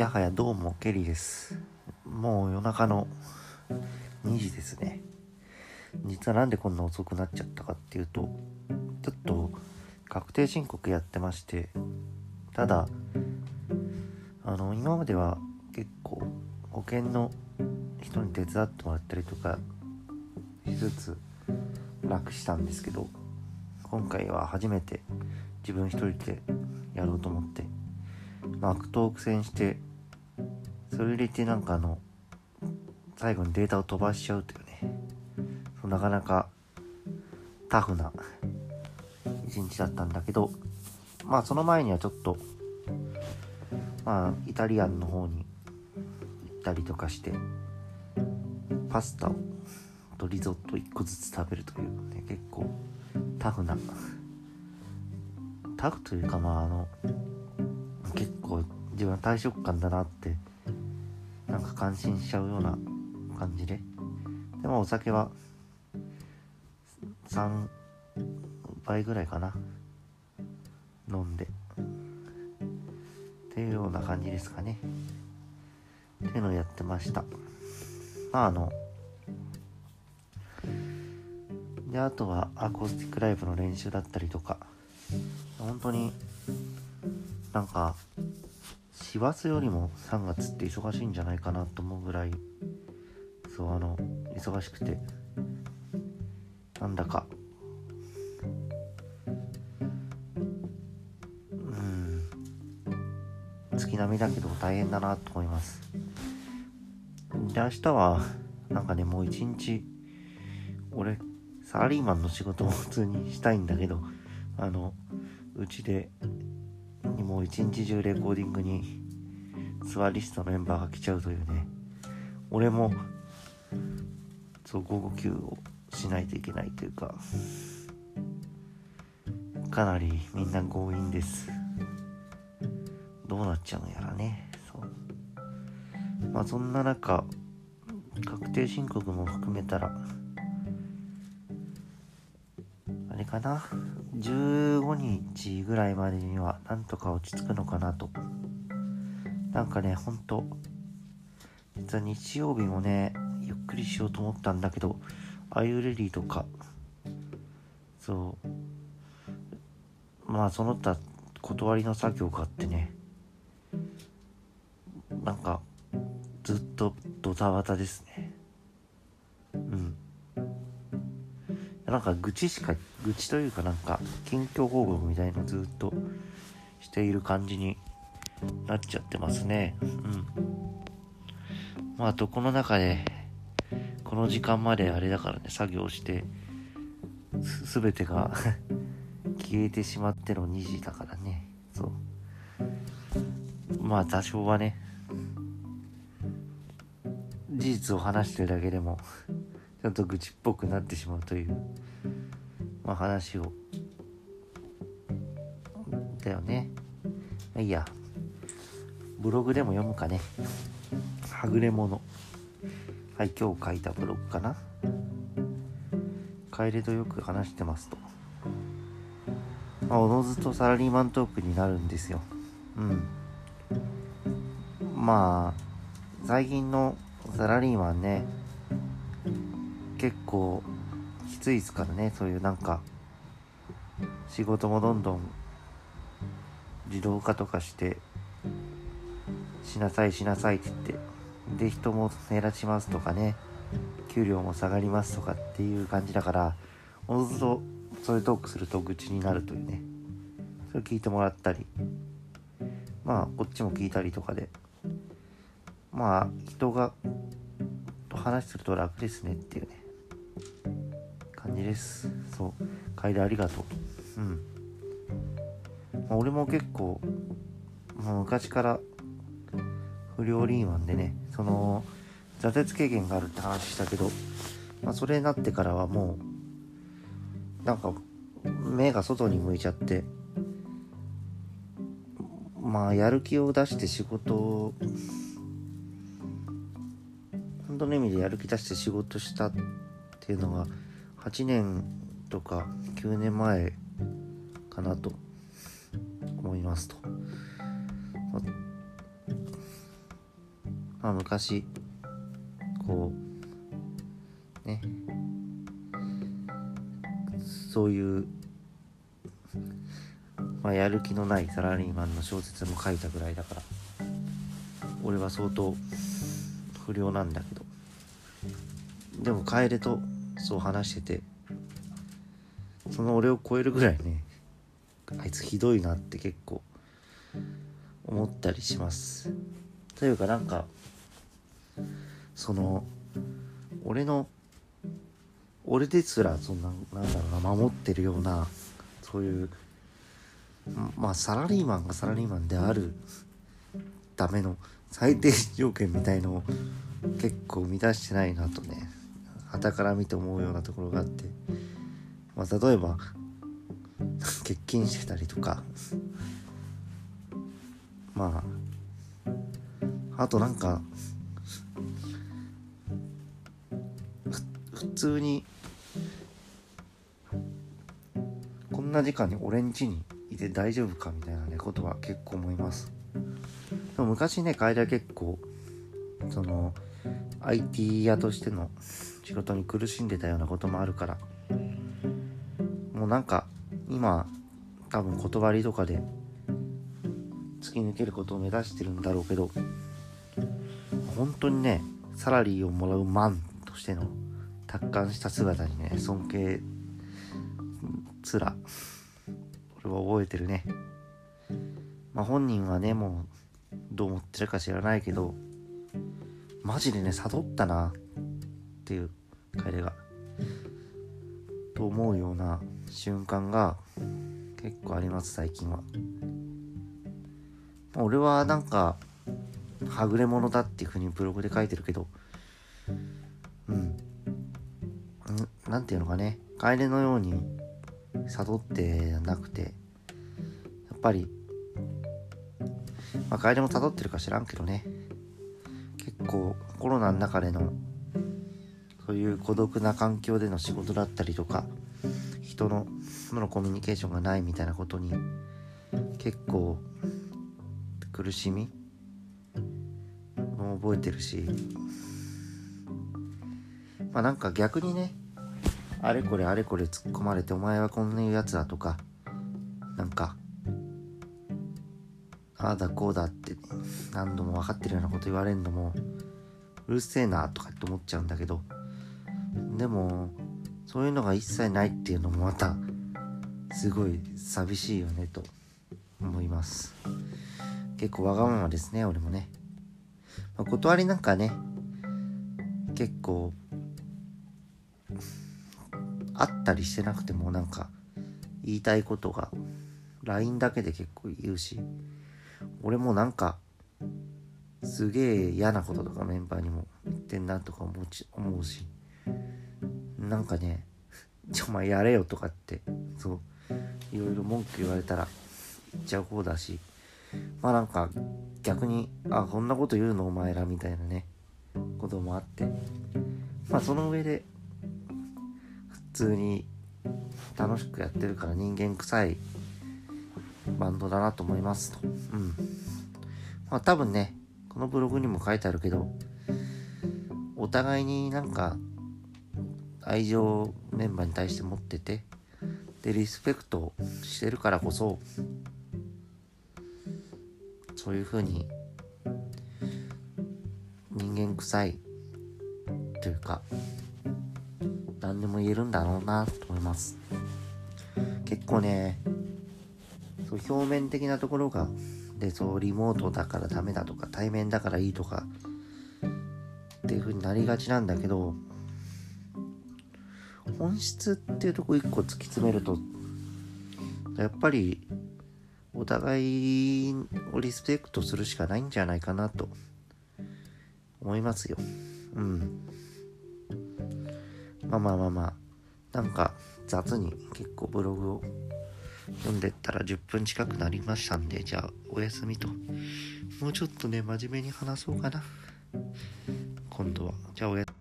やはやどうもケリーです。もう夜中の2時ですね。実はなんでこんな遅くなっちゃったかっていうとちょっと確定申告やってましてただあの今までは結構保険の人に手伝ってもらったりとかしつつ楽したんですけど今回は初めて自分一人でやろうと思ってまあ悪党苦戦してそれ入れてなんかあの最後にデータを飛ばしちゃうというね。なかなかタフな一日だったんだけどまあその前にはちょっとまあイタリアンの方に行ったりとかしてパスタをとリゾット1個ずつ食べるというね結構タフなタフというかまああの結構自分は大食感だなってなんか感心しちゃうような感じで。でもお酒は3倍ぐらいかな。飲んで。っていうような感じですかね。っていうのをやってました。まああのであとはアコースティックライブの練習だったりとか。本当になんか師走よりも3月って忙しいんじゃないかなと思うぐらいそうあの忙しくて。なんだか。うん。月並みだけど大変だなと思います。で明日はなんかねもう一日俺サラリーマンの仕事も 普通にしたいんだけどあのうちでもう一日中レコーディングにツアーリストメンバーが来ちゃうというね。俺もそう午後休をしないといけないというかかなりみんな強引です。どうなっちゃうのやらね。そう。まあそんな中確定申告も含めたらあれかな？15日ぐらいまでにはなんとか落ち着くのかなと。なんかねほんと。実は日曜日もねゆっくりしようと思ったんだけどあゆレディとか。そう。まあその他断りの作業があってね。なんかずっとドタバタですね。うん。なんか愚痴しか愚痴というかなんか近況報告みたいのずっとしている感じになっちゃってますね。うん。まあとこの中でこの時間まであれだからね作業してす全てが 消えてしまっての2時だからね。そう。まあ多少はね事実を話してるだけでもちょっと愚痴っぽくなってしまうという、まあ、話を。だよね。いいや。ブログでも読むかね。はぐれ者はい今日書いたブログかな。楓とよく話してますと。まあおのずとサラリーマントークになるんですよ。うん。まあ最近のサラリーマンね結構きついですからね。そういうなんか仕事もどんどん自動化とかしてしなさいしなさいって言ってで人も減らしますとかね給料も下がりますとかっていう感じだからおのずとそういうトークすると愚痴になるというねそれ聞いてもらったりまあこっちも聞いたりとかでまあ人がと話すると楽ですねっていうね感じです。そう楓ありがとう。うん、まあ、俺も結構、まあ、昔から不良リーマンでねその挫折経験があるって話したけど、まあ、それになってからはもうなんか目が外に向いちゃってまあやる気を出して仕事を本当の意味でやる気出して仕事したっていうのが8年とか9年前かなと思いますと。まあ昔こうね。そういう、まあ、やる気のないサラリーマンの小説も書いたぐらいだから俺は相当不良なんだけど。でも楓とそう話しててその俺を超えるぐらいねあいつひどいなって結構思ったりします。というかなんかその俺の俺ですらそんななんだろうな守ってるようなそういうまあサラリーマンがサラリーマンであるための最低条件みたいのを結構満たしてないなとね傍から見て思うようなところがあって、まあ、例えば 欠勤してたりとかまああとなんか普通にこんな時間に俺ん家にいて大丈夫かみたいなねことは結構思います。でも昔ね楓は結構その IT 屋としての仕事に苦しんでたようなこともあるからもうなんか今多分断りとかで突き抜けることを目指してるんだろうけど本当にねサラリーをもらうマンとしての達観した姿にね尊敬つら俺は覚えてるね。まあ本人はねもうどう思ってるか知らないけどマジでね悟ったなっていう彼がと思うような瞬間が結構あります最近は。俺はなんかはぐれ者だっていうふうにブログで書いてるけどうん。何て言うのかね。楓のように悟ってなくてやっぱりまあ楓も悟ってるか知らんけどね。結構コロナの中でのそういう孤独な環境での仕事だったりとか人ののコミュニケーションがないみたいなことに結構苦しみも覚えてるし。まあなんか逆にねあれこれあれこれ突っ込まれてお前はこんなやつだとかなんかああだこうだって何度も分かってるようなこと言われるのもうるせえなとかって思っちゃうんだけどでもそういうのが一切ないっていうのもまたすごい寂しいよねと思います。結構わがままですね俺もね、まあ、断りなんかね結構あったりしてなくてもなんか言いたいことが LINE だけで結構言うし俺もなんかすげえ嫌なこととかメンバーにも言ってんなとか思うし思うしなんかねちょお前やれよとかってそういろいろ文句言われたら言っちゃう方だしまあなんか逆にあこんなこと言うのお前らみたいなねこともあってまあその上で普通に楽しくやってるから人間臭いバンドだなと思いますと。うん。まあ多分ね、このブログにも書いてあるけど、お互いになんか愛情メンバーに対して持ってて、で、リスペクトしてるからこそ、そういう風に人間臭いというか、何でも言えるんだろうなと思います。結構ねそう表面的なところがでそうリモートだからダメだとか対面だからいいとかっていう風になりがちなんだけど本質っていうとこ一個突き詰めるとやっぱりお互いをリスペクトするしかないんじゃないかなと思いますよ。うん。まあまあまあまあ。なんか雑に結構ブログを読んでったら10分近くなりましたんでじゃあお休みと。もうちょっとね真面目に話そうかな。今度は。じゃあおやすみ。